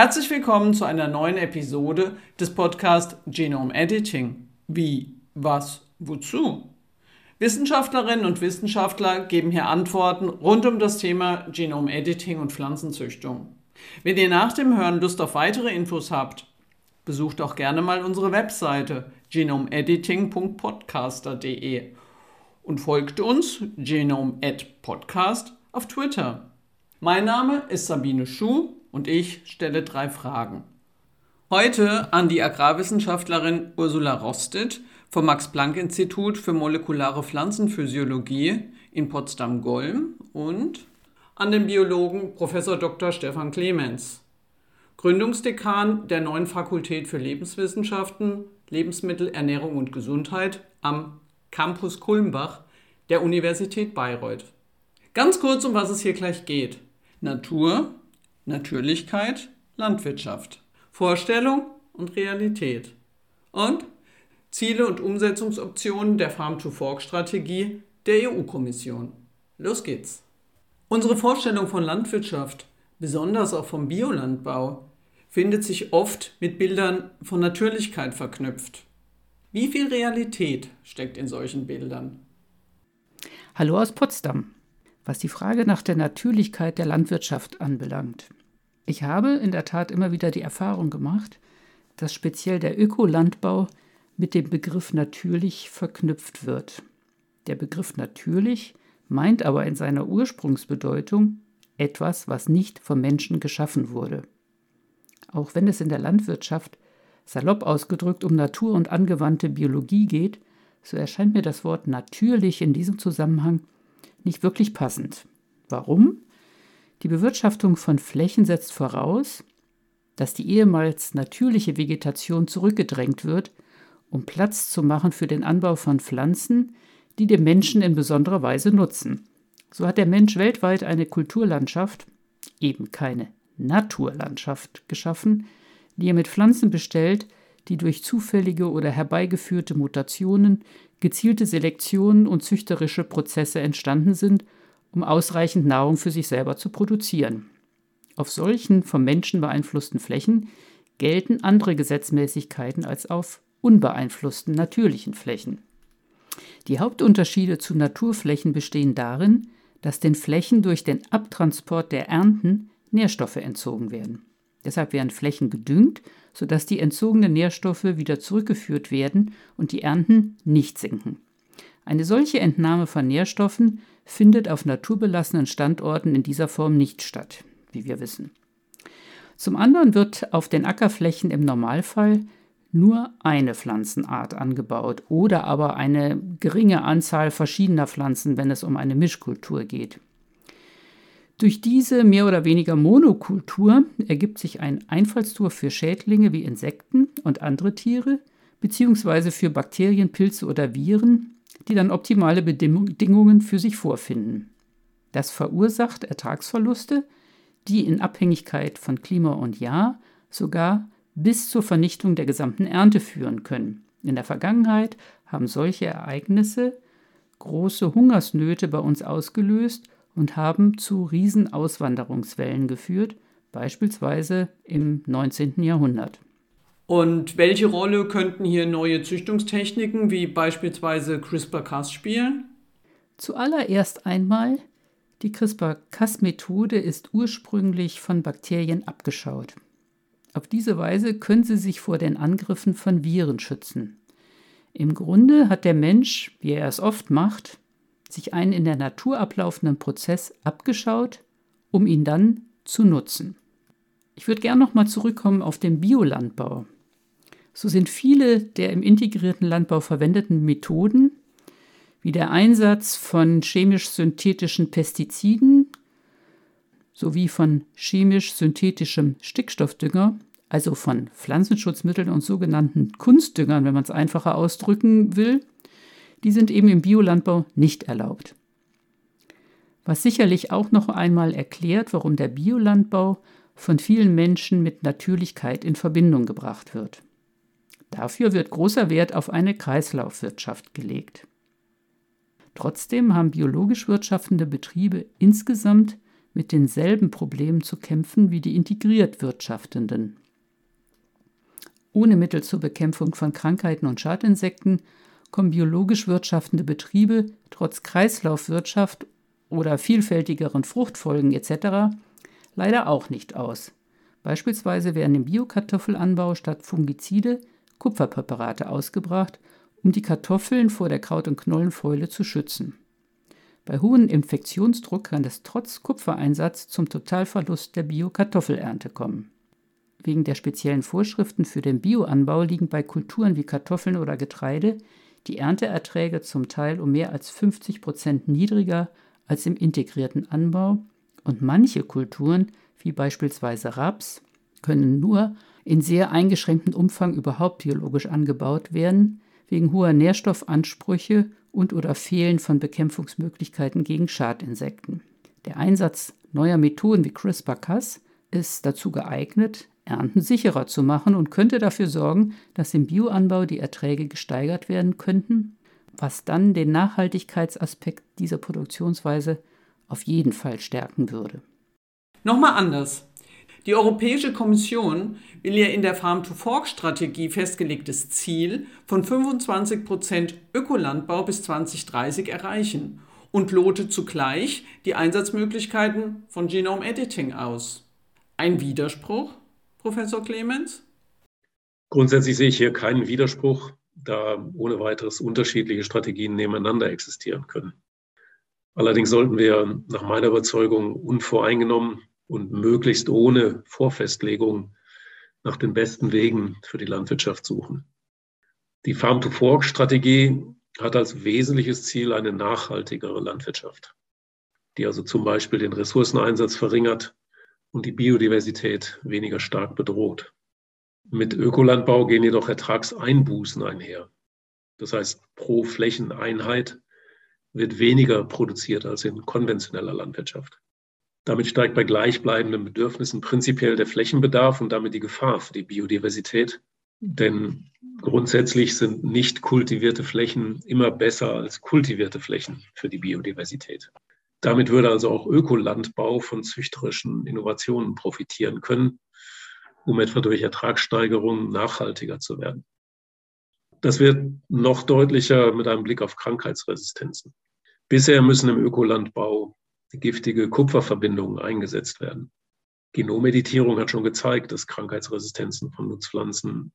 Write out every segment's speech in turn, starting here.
Herzlich willkommen zu einer neuen Episode des Podcasts Genome Editing. Wie, was, wozu? Wissenschaftlerinnen und Wissenschaftler geben hier Antworten rund um das Thema Genome Editing und Pflanzenzüchtung. Wenn ihr nach dem Hören Lust auf weitere Infos habt, besucht auch gerne mal unsere Webseite genomediting.podcaster.de und folgt uns Genome Podcast auf Twitter. Mein Name ist Sabine Schuh und ich stelle drei Fragen. Heute an die Agrarwissenschaftlerin Ursula Rostet vom Max-Planck-Institut für molekulare Pflanzenphysiologie in Potsdam-Golm und an den Biologen Prof. Dr. Stefan Clemens, Gründungsdekan der neuen Fakultät für Lebenswissenschaften, Lebensmittel, Ernährung und Gesundheit am Campus Kulmbach der Universität Bayreuth. Ganz kurz, um was es hier gleich geht. Natur, Natürlichkeit, Landwirtschaft, Vorstellung und Realität. Und Ziele und Umsetzungsoptionen der Farm-to-Fork-Strategie der EU-Kommission. Los geht's! Unsere Vorstellung von Landwirtschaft, besonders auch vom Biolandbau, findet sich oft mit Bildern von Natürlichkeit verknüpft. Wie viel Realität steckt in solchen Bildern? Hallo aus Potsdam. Was die Frage nach der Natürlichkeit der Landwirtschaft anbelangt. Ich habe in der Tat immer wieder die Erfahrung gemacht, dass speziell der Ökolandbau mit dem Begriff natürlich verknüpft wird. Der Begriff natürlich meint aber in seiner Ursprungsbedeutung etwas, was nicht vom Menschen geschaffen wurde. Auch wenn es in der Landwirtschaft salopp ausgedrückt um Natur und angewandte Biologie geht, so erscheint mir das Wort natürlich in diesem Zusammenhang nicht wirklich passend. Warum? Die Bewirtschaftung von Flächen setzt voraus, dass die ehemals natürliche Vegetation zurückgedrängt wird um Platz zu machen für den Anbau von Pflanzen, die dem Menschen in besonderer Weise nutzen. So hat der Mensch weltweit eine Kulturlandschaft, eben keine Naturlandschaft, geschaffen, die er mit Pflanzen bestellt, die durch zufällige oder herbeigeführte Mutationen, gezielte Selektionen und züchterische Prozesse entstanden sind, um ausreichend Nahrung für sich selber zu produzieren. Auf solchen vom Menschen beeinflussten Flächen gelten andere Gesetzmäßigkeiten als auf unbeeinflussten natürlichen Flächen. Die Hauptunterschiede zu Naturflächen bestehen darin, dass den Flächen durch den Abtransport der Ernten Nährstoffe entzogen werden. Deshalb werden Flächen gedüngt, sodass die entzogenen Nährstoffe wieder zurückgeführt werden und die Ernten nicht sinken. Eine solche Entnahme von Nährstoffen findet auf naturbelassenen Standorten in dieser Form nicht statt, wie wir wissen. Zum anderen wird auf den Ackerflächen im Normalfall nur eine Pflanzenart angebaut oder aber eine geringe Anzahl verschiedener Pflanzen, wenn es um eine Mischkultur geht. Durch diese mehr oder weniger Monokultur ergibt sich ein Einfallstor für Schädlinge wie Insekten und andere Tiere, beziehungsweise für Bakterien, Pilze oder Viren, die dann optimale Bedingungen für sich vorfinden. Das verursacht Ertragsverluste, die in Abhängigkeit von Klima und Jahr sogar bis zur Vernichtung der gesamten Ernte führen können. In der Vergangenheit haben solche Ereignisse große Hungersnöte bei uns ausgelöst und haben zu Riesenauswanderungswellen geführt, beispielsweise im 19. Jahrhundert. Und welche Rolle könnten hier neue Züchtungstechniken wie beispielsweise CRISPR-Cas spielen? Zuallererst einmal, die CRISPR-Cas-Methode ist ursprünglich von Bakterien abgeschaut. Auf diese Weise können sie sich vor den Angriffen von Viren schützen. Im Grunde hat der Mensch, wie er es oft macht, sich einen in der Natur ablaufenden Prozess abgeschaut, um ihn dann zu nutzen. Ich würde gerne nochmal zurückkommen auf den Biolandbau. So sind viele der im integrierten Landbau verwendeten Methoden, wie der Einsatz von chemisch-synthetischen Pestiziden sowie von chemisch-synthetischem Stickstoffdünger, also von Pflanzenschutzmitteln und sogenannten Kunstdüngern, wenn man es einfacher ausdrücken will, die sind eben im Biolandbau nicht erlaubt. Was sicherlich auch noch einmal erklärt, warum der Biolandbau von vielen Menschen mit Natürlichkeit in Verbindung gebracht wird. Dafür wird großer Wert auf eine Kreislaufwirtschaft gelegt. Trotzdem haben biologisch wirtschaftende Betriebe insgesamt mit denselben Problemen zu kämpfen wie die integriert Wirtschaftenden. Ohne Mittel zur Bekämpfung von Krankheiten und Schadinsekten kommen biologisch wirtschaftende Betriebe trotz Kreislaufwirtschaft oder vielfältigeren Fruchtfolgen etc. leider auch nicht aus. Beispielsweise werden im Biokartoffelanbau statt Fungizide Kupferpräparate ausgebracht, um die Kartoffeln vor der Kraut- und Knollenfäule zu schützen. Bei hohem Infektionsdruck kann es trotz Kupfereinsatz zum Totalverlust der Bio-Kartoffelernte kommen. Wegen der speziellen Vorschriften für den Bioanbau liegen bei Kulturen wie Kartoffeln oder Getreide die Ernteerträge zum Teil um mehr als 50 Prozent niedriger als im integrierten Anbau und manche Kulturen, wie beispielsweise Raps, können nur in sehr eingeschränktem Umfang überhaupt biologisch angebaut werden, wegen hoher Nährstoffansprüche und oder Fehlen von Bekämpfungsmöglichkeiten gegen Schadinsekten. Der Einsatz neuer Methoden wie CRISPR-Cas ist dazu geeignet, Ernten sicherer zu machen und könnte dafür sorgen, dass im Bioanbau die Erträge gesteigert werden könnten, was dann den Nachhaltigkeitsaspekt dieser Produktionsweise auf jeden Fall stärken würde. Nochmal anders. Die Europäische Kommission will ihr in der Farm-to-Fork-Strategie festgelegtes Ziel von 25 Prozent Ökolandbau bis 2030 erreichen und lotet zugleich die Einsatzmöglichkeiten von Genome Editing aus. Ein Widerspruch? Professor Clemens? Grundsätzlich sehe ich hier keinen Widerspruch, da ohne weiteres unterschiedliche Strategien nebeneinander existieren können. Allerdings sollten wir nach meiner Überzeugung unvoreingenommen und möglichst ohne Vorfestlegung nach den besten Wegen für die Landwirtschaft suchen. Die Farm-to-Fork-Strategie hat als wesentliches Ziel eine nachhaltigere Landwirtschaft, die also zum Beispiel den Ressourceneinsatz verringert und die Biodiversität weniger stark bedroht. Mit Ökolandbau gehen jedoch Ertragseinbußen einher. Das heißt, pro Flächeneinheit wird weniger produziert als in konventioneller Landwirtschaft. Damit steigt bei gleichbleibenden Bedürfnissen prinzipiell der Flächenbedarf und damit die Gefahr für die Biodiversität. Denn grundsätzlich sind nicht kultivierte Flächen immer besser als kultivierte Flächen für die Biodiversität. Damit würde also auch Ökolandbau von züchterischen Innovationen profitieren können, um etwa durch Ertragssteigerungen nachhaltiger zu werden. Das wird noch deutlicher mit einem Blick auf Krankheitsresistenzen. Bisher müssen im Ökolandbau giftige Kupferverbindungen eingesetzt werden. Genommeditierung hat schon gezeigt, dass Krankheitsresistenzen von Nutzpflanzen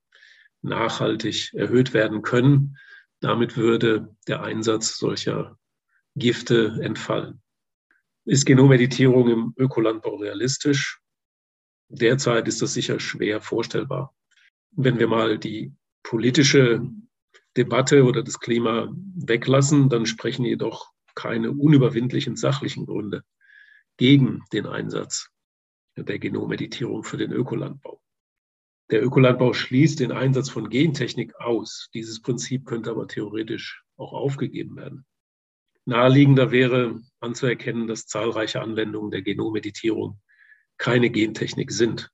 nachhaltig erhöht werden können. Damit würde der Einsatz solcher Gifte entfallen. Ist Genommeditierung im Ökolandbau realistisch? Derzeit ist das sicher schwer vorstellbar. Wenn wir mal die politische Debatte oder das Klima weglassen, dann sprechen jedoch keine unüberwindlichen sachlichen Gründe gegen den Einsatz der Genommeditierung für den Ökolandbau. Der Ökolandbau schließt den Einsatz von Gentechnik aus. Dieses Prinzip könnte aber theoretisch auch aufgegeben werden. Naheliegender wäre anzuerkennen, dass zahlreiche Anwendungen der Genommeditierung keine Gentechnik sind.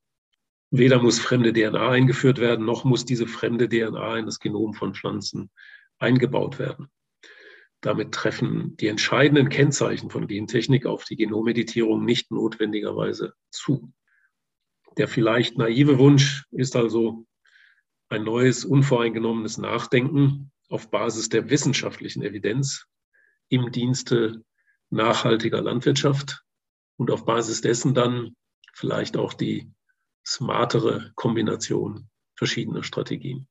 Weder muss fremde DNA eingeführt werden, noch muss diese fremde DNA in das Genom von Pflanzen eingebaut werden. Damit treffen die entscheidenden Kennzeichen von Gentechnik auf die Genommeditierung nicht notwendigerweise zu. Der vielleicht naive Wunsch ist also ein neues, unvoreingenommenes Nachdenken auf Basis der wissenschaftlichen Evidenz im Dienste nachhaltiger Landwirtschaft und auf Basis dessen dann vielleicht auch die smartere Kombination verschiedener Strategien.